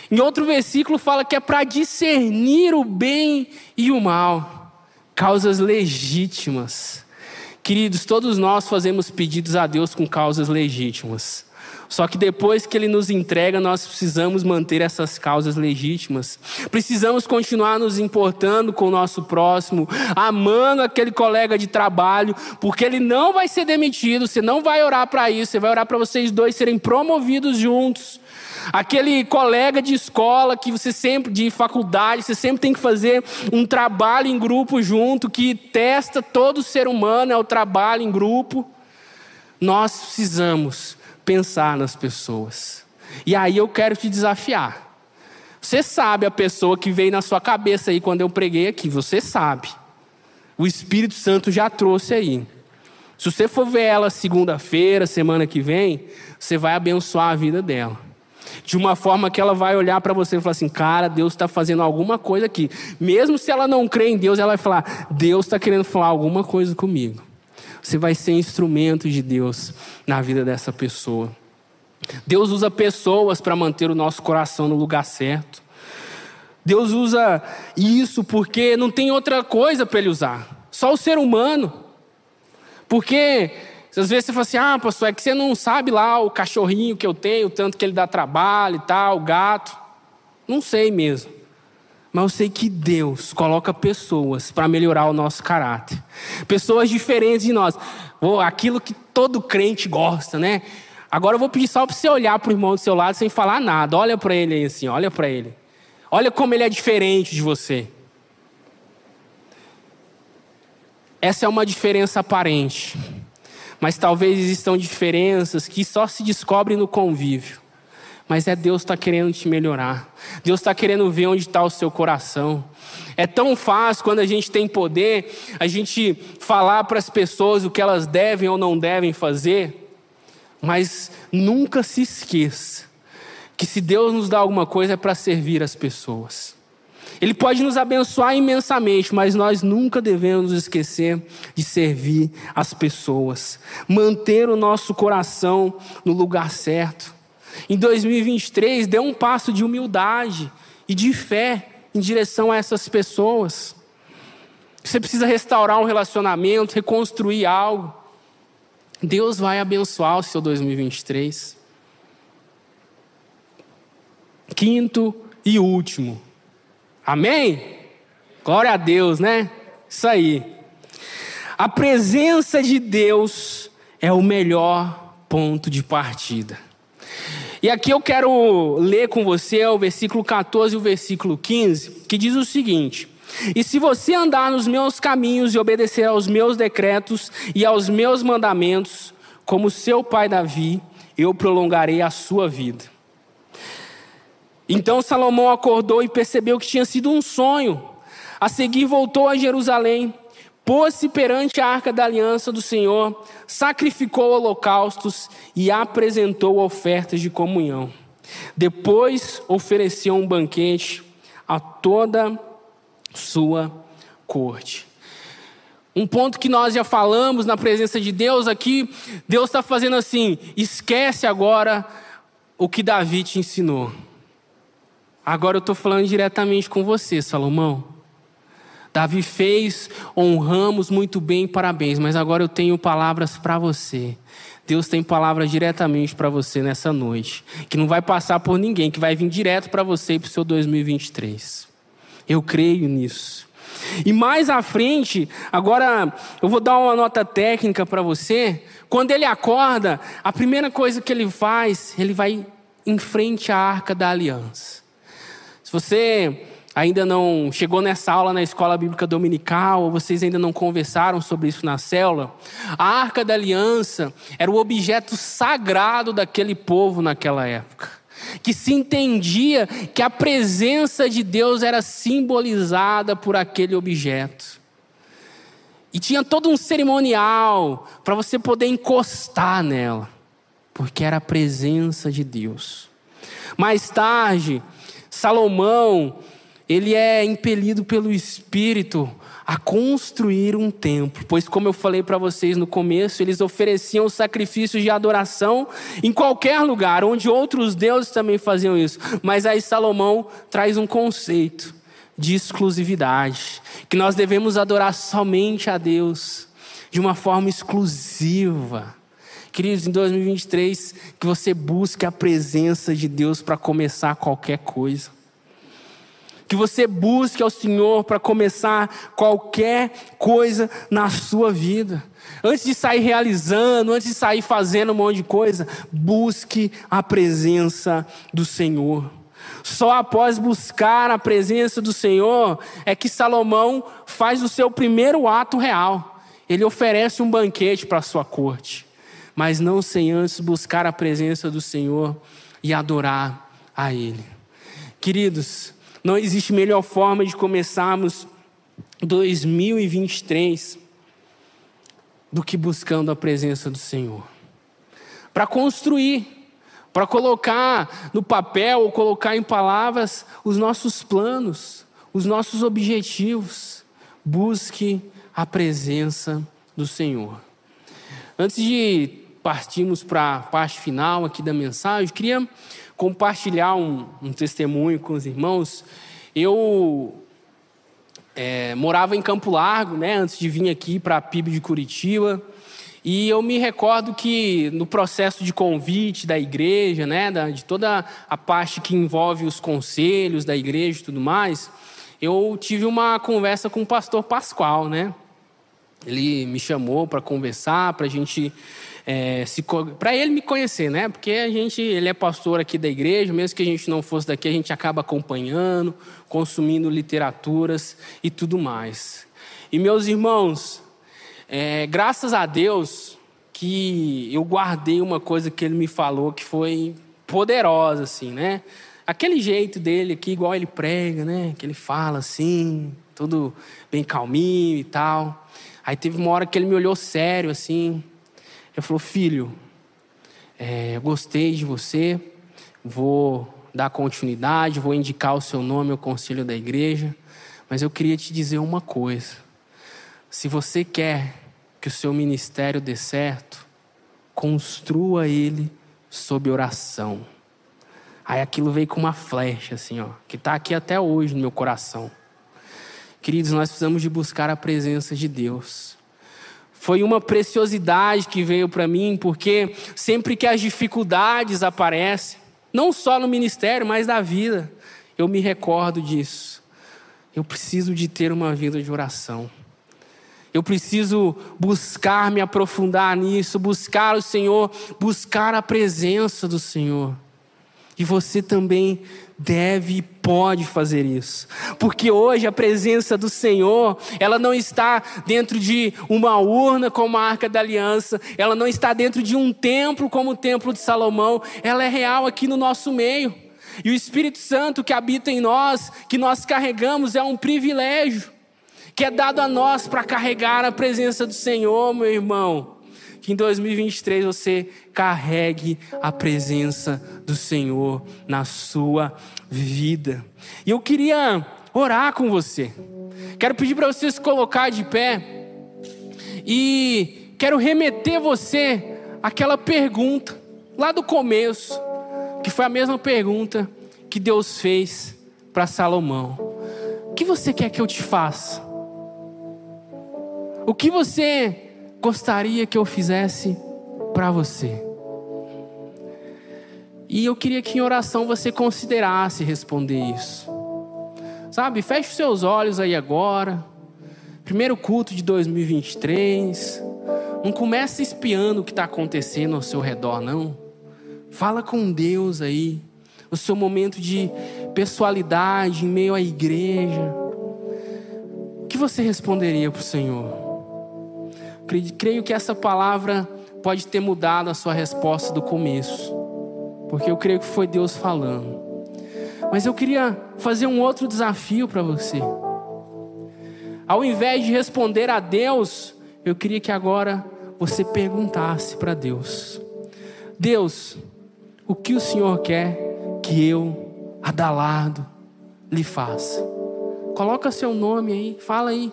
Em outro versículo fala que é para discernir o bem e o mal, causas legítimas. Queridos, todos nós fazemos pedidos a Deus com causas legítimas. Só que depois que Ele nos entrega, nós precisamos manter essas causas legítimas. Precisamos continuar nos importando com o nosso próximo, amando aquele colega de trabalho, porque ele não vai ser demitido. Você não vai orar para isso, você vai orar para vocês dois serem promovidos juntos. Aquele colega de escola que você sempre, de faculdade, você sempre tem que fazer um trabalho em grupo junto, que testa todo ser humano, é o trabalho em grupo. Nós precisamos pensar nas pessoas. E aí eu quero te desafiar. Você sabe a pessoa que veio na sua cabeça aí quando eu preguei aqui, você sabe. O Espírito Santo já trouxe aí. Se você for ver ela segunda-feira, semana que vem, você vai abençoar a vida dela. De uma forma que ela vai olhar para você e falar assim: Cara, Deus está fazendo alguma coisa aqui. Mesmo se ela não crê em Deus, ela vai falar: Deus está querendo falar alguma coisa comigo. Você vai ser instrumento de Deus na vida dessa pessoa. Deus usa pessoas para manter o nosso coração no lugar certo. Deus usa isso porque não tem outra coisa para ele usar. Só o ser humano. Porque às vezes você fala assim: ah, pastor, é que você não sabe lá o cachorrinho que eu tenho, tanto que ele dá trabalho e tal, o gato. Não sei mesmo. Mas eu sei que Deus coloca pessoas para melhorar o nosso caráter. Pessoas diferentes de nós. Aquilo que todo crente gosta, né? Agora eu vou pedir só para você olhar para o irmão do seu lado sem falar nada. Olha para ele aí assim, olha para ele. Olha como ele é diferente de você. Essa é uma diferença aparente. Mas talvez existam diferenças que só se descobrem no convívio. Mas é Deus está querendo te melhorar. Deus está querendo ver onde está o seu coração. É tão fácil quando a gente tem poder, a gente falar para as pessoas o que elas devem ou não devem fazer. Mas nunca se esqueça que se Deus nos dá alguma coisa é para servir as pessoas. Ele pode nos abençoar imensamente, mas nós nunca devemos esquecer de servir as pessoas, manter o nosso coração no lugar certo. Em 2023, dê um passo de humildade e de fé em direção a essas pessoas. Você precisa restaurar um relacionamento, reconstruir algo. Deus vai abençoar o seu 2023. Quinto e último. Amém? Glória a Deus, né? Isso aí. A presença de Deus é o melhor ponto de partida. E aqui eu quero ler com você o versículo 14 e o versículo 15, que diz o seguinte: E se você andar nos meus caminhos e obedecer aos meus decretos e aos meus mandamentos, como seu pai Davi, eu prolongarei a sua vida. Então Salomão acordou e percebeu que tinha sido um sonho. A seguir voltou a Jerusalém pôs-se perante a arca da aliança do Senhor, sacrificou holocaustos e apresentou ofertas de comunhão. Depois ofereceu um banquete a toda sua corte. Um ponto que nós já falamos na presença de Deus aqui, Deus está fazendo assim: esquece agora o que Davi te ensinou. Agora eu estou falando diretamente com você, Salomão. Davi fez, honramos muito bem, parabéns, mas agora eu tenho palavras para você. Deus tem palavras diretamente para você nessa noite, que não vai passar por ninguém, que vai vir direto para você e para o seu 2023. Eu creio nisso. E mais à frente, agora eu vou dar uma nota técnica para você. Quando ele acorda, a primeira coisa que ele faz, ele vai em frente à arca da aliança. Você ainda não chegou nessa aula na escola bíblica dominical, ou vocês ainda não conversaram sobre isso na célula, a arca da aliança era o objeto sagrado daquele povo naquela época. Que se entendia que a presença de Deus era simbolizada por aquele objeto. E tinha todo um cerimonial para você poder encostar nela, porque era a presença de Deus. Mais tarde, Salomão ele é impelido pelo Espírito a construir um templo, pois, como eu falei para vocês no começo, eles ofereciam sacrifícios de adoração em qualquer lugar, onde outros deuses também faziam isso. Mas aí Salomão traz um conceito de exclusividade, que nós devemos adorar somente a Deus, de uma forma exclusiva. Queridos, em 2023, que você busque a presença de Deus para começar qualquer coisa que você busque ao Senhor para começar qualquer coisa na sua vida. Antes de sair realizando, antes de sair fazendo um monte de coisa, busque a presença do Senhor. Só após buscar a presença do Senhor é que Salomão faz o seu primeiro ato real. Ele oferece um banquete para a sua corte, mas não sem antes buscar a presença do Senhor e adorar a Ele. Queridos, não existe melhor forma de começarmos 2023 do que buscando a presença do Senhor. Para construir, para colocar no papel ou colocar em palavras os nossos planos, os nossos objetivos. Busque a presença do Senhor. Antes de partirmos para a parte final aqui da mensagem, queria compartilhar um, um testemunho com os irmãos. Eu é, morava em Campo Largo, né, antes de vir aqui para a PIB de Curitiba. E eu me recordo que no processo de convite da igreja, né, de toda a parte que envolve os conselhos da igreja e tudo mais, eu tive uma conversa com o pastor Pascoal, né? Ele me chamou para conversar, para a gente é, para ele me conhecer, né? Porque a gente, ele é pastor aqui da igreja, mesmo que a gente não fosse daqui, a gente acaba acompanhando, consumindo literaturas e tudo mais. E meus irmãos, é, graças a Deus que eu guardei uma coisa que ele me falou que foi poderosa, assim, né? Aquele jeito dele aqui, igual ele prega, né? Que ele fala assim, tudo bem calminho e tal. Aí teve uma hora que ele me olhou sério, assim. Ele falou: Filho, é, gostei de você, vou dar continuidade, vou indicar o seu nome ao conselho da igreja, mas eu queria te dizer uma coisa. Se você quer que o seu ministério dê certo, construa ele sob oração. Aí aquilo veio com uma flecha, assim, ó, que está aqui até hoje no meu coração. Queridos, nós precisamos de buscar a presença de Deus foi uma preciosidade que veio para mim, porque sempre que as dificuldades aparecem, não só no ministério, mas na vida, eu me recordo disso. Eu preciso de ter uma vida de oração. Eu preciso buscar me aprofundar nisso, buscar o Senhor, buscar a presença do Senhor. E você também deve e pode fazer isso. Porque hoje a presença do Senhor, ela não está dentro de uma urna como a Arca da Aliança, ela não está dentro de um templo como o Templo de Salomão, ela é real aqui no nosso meio. E o Espírito Santo que habita em nós, que nós carregamos, é um privilégio que é dado a nós para carregar a presença do Senhor, meu irmão que em 2023 você carregue a presença do Senhor na sua vida. E eu queria orar com você. Quero pedir para você se colocar de pé e quero remeter você àquela pergunta lá do começo, que foi a mesma pergunta que Deus fez para Salomão. O que você quer que eu te faça? O que você gostaria que eu fizesse para você? E eu queria que em oração você considerasse responder isso. Sabe, feche os seus olhos aí agora. Primeiro culto de 2023. Não comece espiando o que está acontecendo ao seu redor, não. Fala com Deus aí. O seu momento de pessoalidade em meio à igreja. O que você responderia para o Senhor? Creio que essa palavra pode ter mudado a sua resposta do começo, porque eu creio que foi Deus falando. Mas eu queria fazer um outro desafio para você. Ao invés de responder a Deus, eu queria que agora você perguntasse para Deus: Deus, o que o Senhor quer que eu, Adalado, lhe faça? Coloca seu nome aí, fala aí.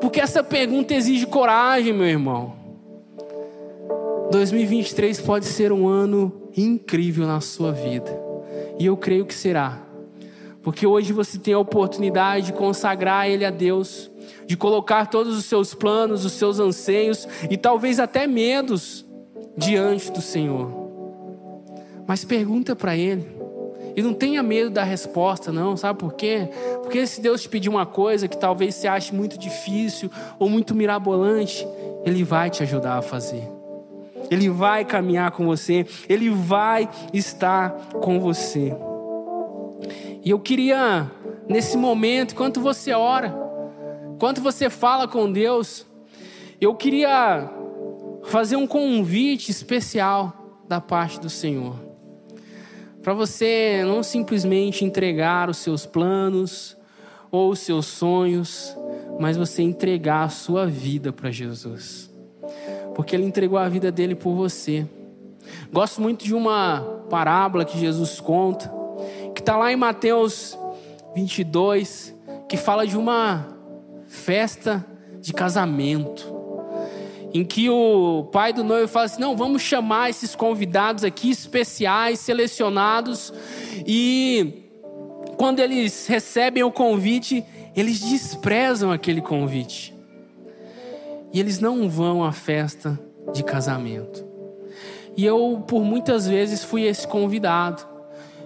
Porque essa pergunta exige coragem, meu irmão. 2023 pode ser um ano incrível na sua vida. E eu creio que será. Porque hoje você tem a oportunidade de consagrar Ele a Deus, de colocar todos os seus planos, os seus anseios e talvez até medos diante do Senhor. Mas pergunta para Ele. E não tenha medo da resposta, não, sabe por quê? Porque se Deus te pedir uma coisa que talvez você ache muito difícil ou muito mirabolante, Ele vai te ajudar a fazer. Ele vai caminhar com você, Ele vai estar com você. E eu queria, nesse momento, enquanto você ora, enquanto você fala com Deus, eu queria fazer um convite especial da parte do Senhor. Para você não simplesmente entregar os seus planos ou os seus sonhos, mas você entregar a sua vida para Jesus. Porque Ele entregou a vida dele por você. Gosto muito de uma parábola que Jesus conta, que está lá em Mateus 22, que fala de uma festa de casamento em que o pai do noivo fala assim: não, vamos chamar esses convidados aqui especiais, selecionados, e quando eles recebem o convite, eles desprezam aquele convite. E eles não vão à festa de casamento. E eu, por muitas vezes, fui esse convidado.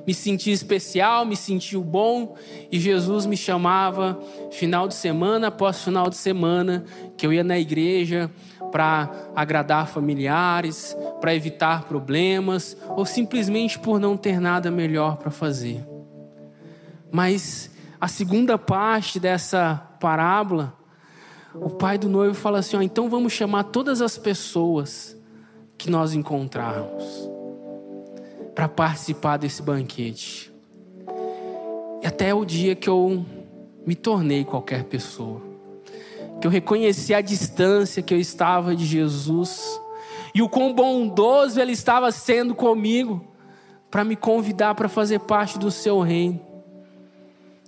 Me senti especial, me senti bom, e Jesus me chamava final de semana após final de semana, que eu ia na igreja, para agradar familiares, para evitar problemas ou simplesmente por não ter nada melhor para fazer. Mas a segunda parte dessa parábola, o pai do noivo fala assim: ó, então vamos chamar todas as pessoas que nós encontrarmos para participar desse banquete. E até o dia que eu me tornei qualquer pessoa que eu reconheci a distância que eu estava de Jesus e o quão bondoso Ele estava sendo comigo para me convidar para fazer parte do Seu reino.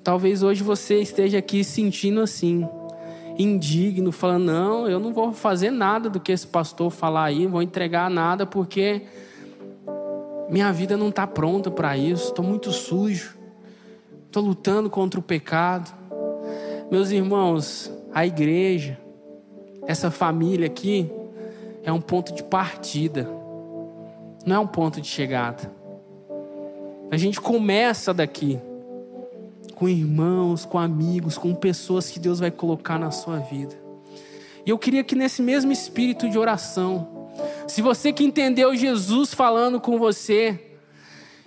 Talvez hoje você esteja aqui sentindo assim, indigno, falando: não, eu não vou fazer nada do que esse pastor falar aí, não vou entregar nada porque minha vida não está pronta para isso, estou muito sujo, estou lutando contra o pecado. Meus irmãos, a igreja, essa família aqui, é um ponto de partida, não é um ponto de chegada. A gente começa daqui, com irmãos, com amigos, com pessoas que Deus vai colocar na sua vida. E eu queria que nesse mesmo espírito de oração, se você que entendeu Jesus falando com você,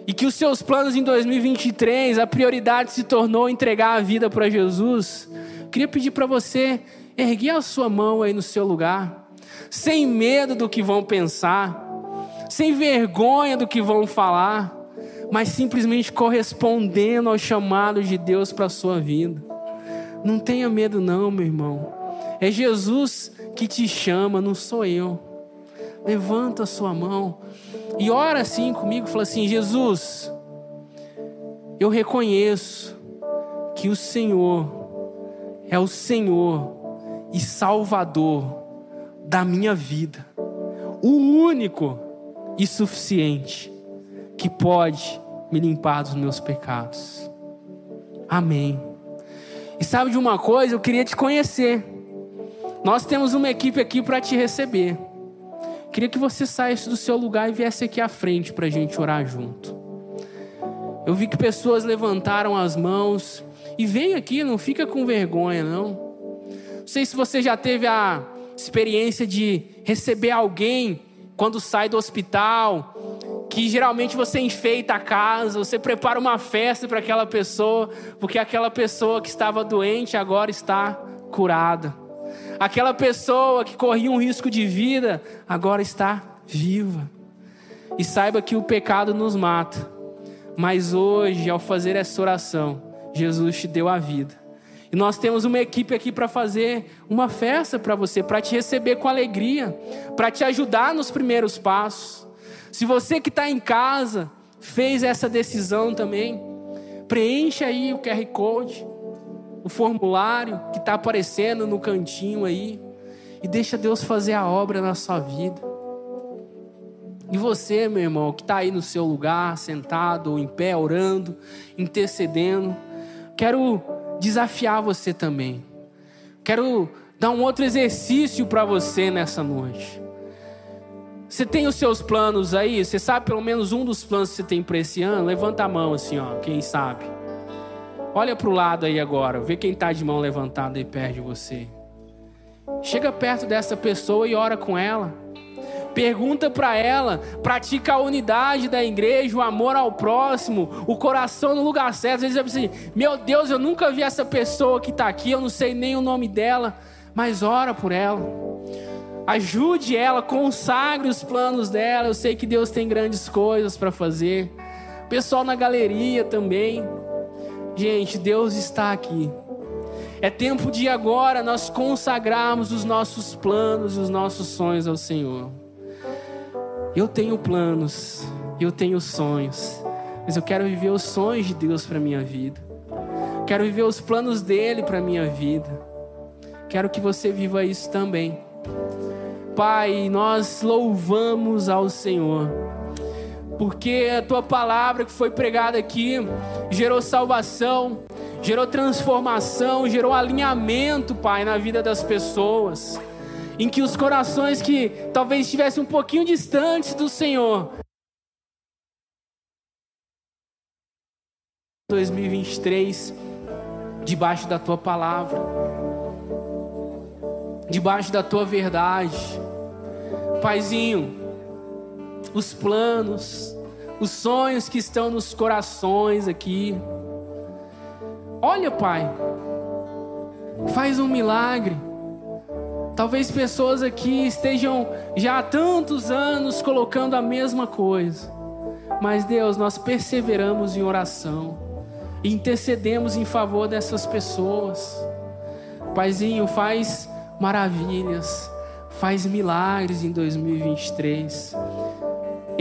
e que os seus planos em 2023, a prioridade se tornou entregar a vida para Jesus, Queria pedir para você erguer a sua mão aí no seu lugar, sem medo do que vão pensar, sem vergonha do que vão falar, mas simplesmente correspondendo ao chamado de Deus para a sua vida. Não tenha medo, não, meu irmão. É Jesus que te chama, não sou eu. Levanta a sua mão e ora assim comigo, fala assim: Jesus, eu reconheço que o Senhor é o Senhor e Salvador da minha vida, o único e suficiente que pode me limpar dos meus pecados. Amém. E sabe de uma coisa? Eu queria te conhecer. Nós temos uma equipe aqui para te receber. Queria que você saísse do seu lugar e viesse aqui à frente para a gente orar junto. Eu vi que pessoas levantaram as mãos e vem aqui, não fica com vergonha, não. Não sei se você já teve a experiência de receber alguém quando sai do hospital, que geralmente você enfeita a casa, você prepara uma festa para aquela pessoa, porque aquela pessoa que estava doente agora está curada. Aquela pessoa que corria um risco de vida agora está viva. E saiba que o pecado nos mata. Mas hoje, ao fazer essa oração, Jesus te deu a vida. E nós temos uma equipe aqui para fazer uma festa para você, para te receber com alegria, para te ajudar nos primeiros passos. Se você que está em casa fez essa decisão também, preencha aí o QR Code. O formulário que está aparecendo no cantinho aí e deixa Deus fazer a obra na sua vida. E você, meu irmão, que está aí no seu lugar, sentado ou em pé, orando, intercedendo, quero desafiar você também. Quero dar um outro exercício para você nessa noite. Você tem os seus planos aí? Você sabe pelo menos um dos planos que você tem para esse ano? Levanta a mão assim, ó, quem sabe. Olha para o lado aí agora, vê quem está de mão levantada aí perto de você. Chega perto dessa pessoa e ora com ela. Pergunta para ela, pratica a unidade da igreja, o amor ao próximo, o coração no lugar certo. Às vezes assim, meu Deus, eu nunca vi essa pessoa que está aqui, eu não sei nem o nome dela, mas ora por ela. Ajude ela, consagre os planos dela. Eu sei que Deus tem grandes coisas para fazer. Pessoal na galeria também. Gente, Deus está aqui. É tempo de agora nós consagrarmos os nossos planos, os nossos sonhos ao Senhor. Eu tenho planos, eu tenho sonhos, mas eu quero viver os sonhos de Deus para minha vida. Quero viver os planos dele para minha vida. Quero que você viva isso também. Pai, nós louvamos ao Senhor porque a tua palavra que foi pregada aqui gerou salvação, gerou transformação, gerou alinhamento, Pai, na vida das pessoas. Em que os corações que talvez estivessem um pouquinho distantes do Senhor, 2023, debaixo da tua palavra, debaixo da tua verdade, Paizinho os planos, os sonhos que estão nos corações aqui. Olha, Pai, faz um milagre. Talvez pessoas aqui estejam já há tantos anos colocando a mesma coisa, mas Deus, nós perseveramos em oração, intercedemos em favor dessas pessoas. Paizinho, faz maravilhas, faz milagres em 2023.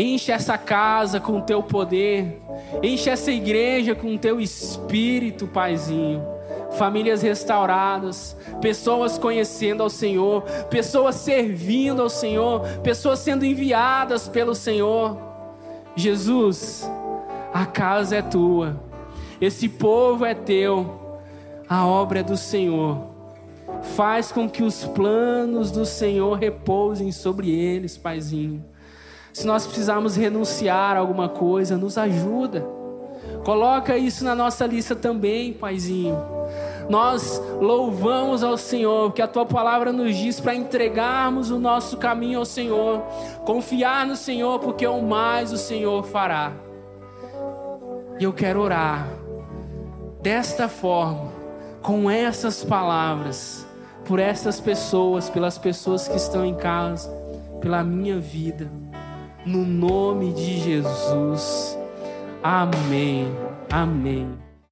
Enche essa casa com o teu poder. Enche essa igreja com o teu espírito, Paizinho. Famílias restauradas, pessoas conhecendo ao Senhor, pessoas servindo ao Senhor, pessoas sendo enviadas pelo Senhor. Jesus, a casa é tua, esse povo é teu, a obra é do Senhor. Faz com que os planos do Senhor repousem sobre eles, Paizinho. Se nós precisarmos renunciar a alguma coisa, nos ajuda. Coloca isso na nossa lista também, Paizinho. Nós louvamos ao Senhor, que a tua palavra nos diz para entregarmos o nosso caminho ao Senhor, confiar no Senhor, porque o mais o Senhor fará. E eu quero orar desta forma, com essas palavras, por essas pessoas, pelas pessoas que estão em casa, pela minha vida no nome de Jesus. Amém. Amém.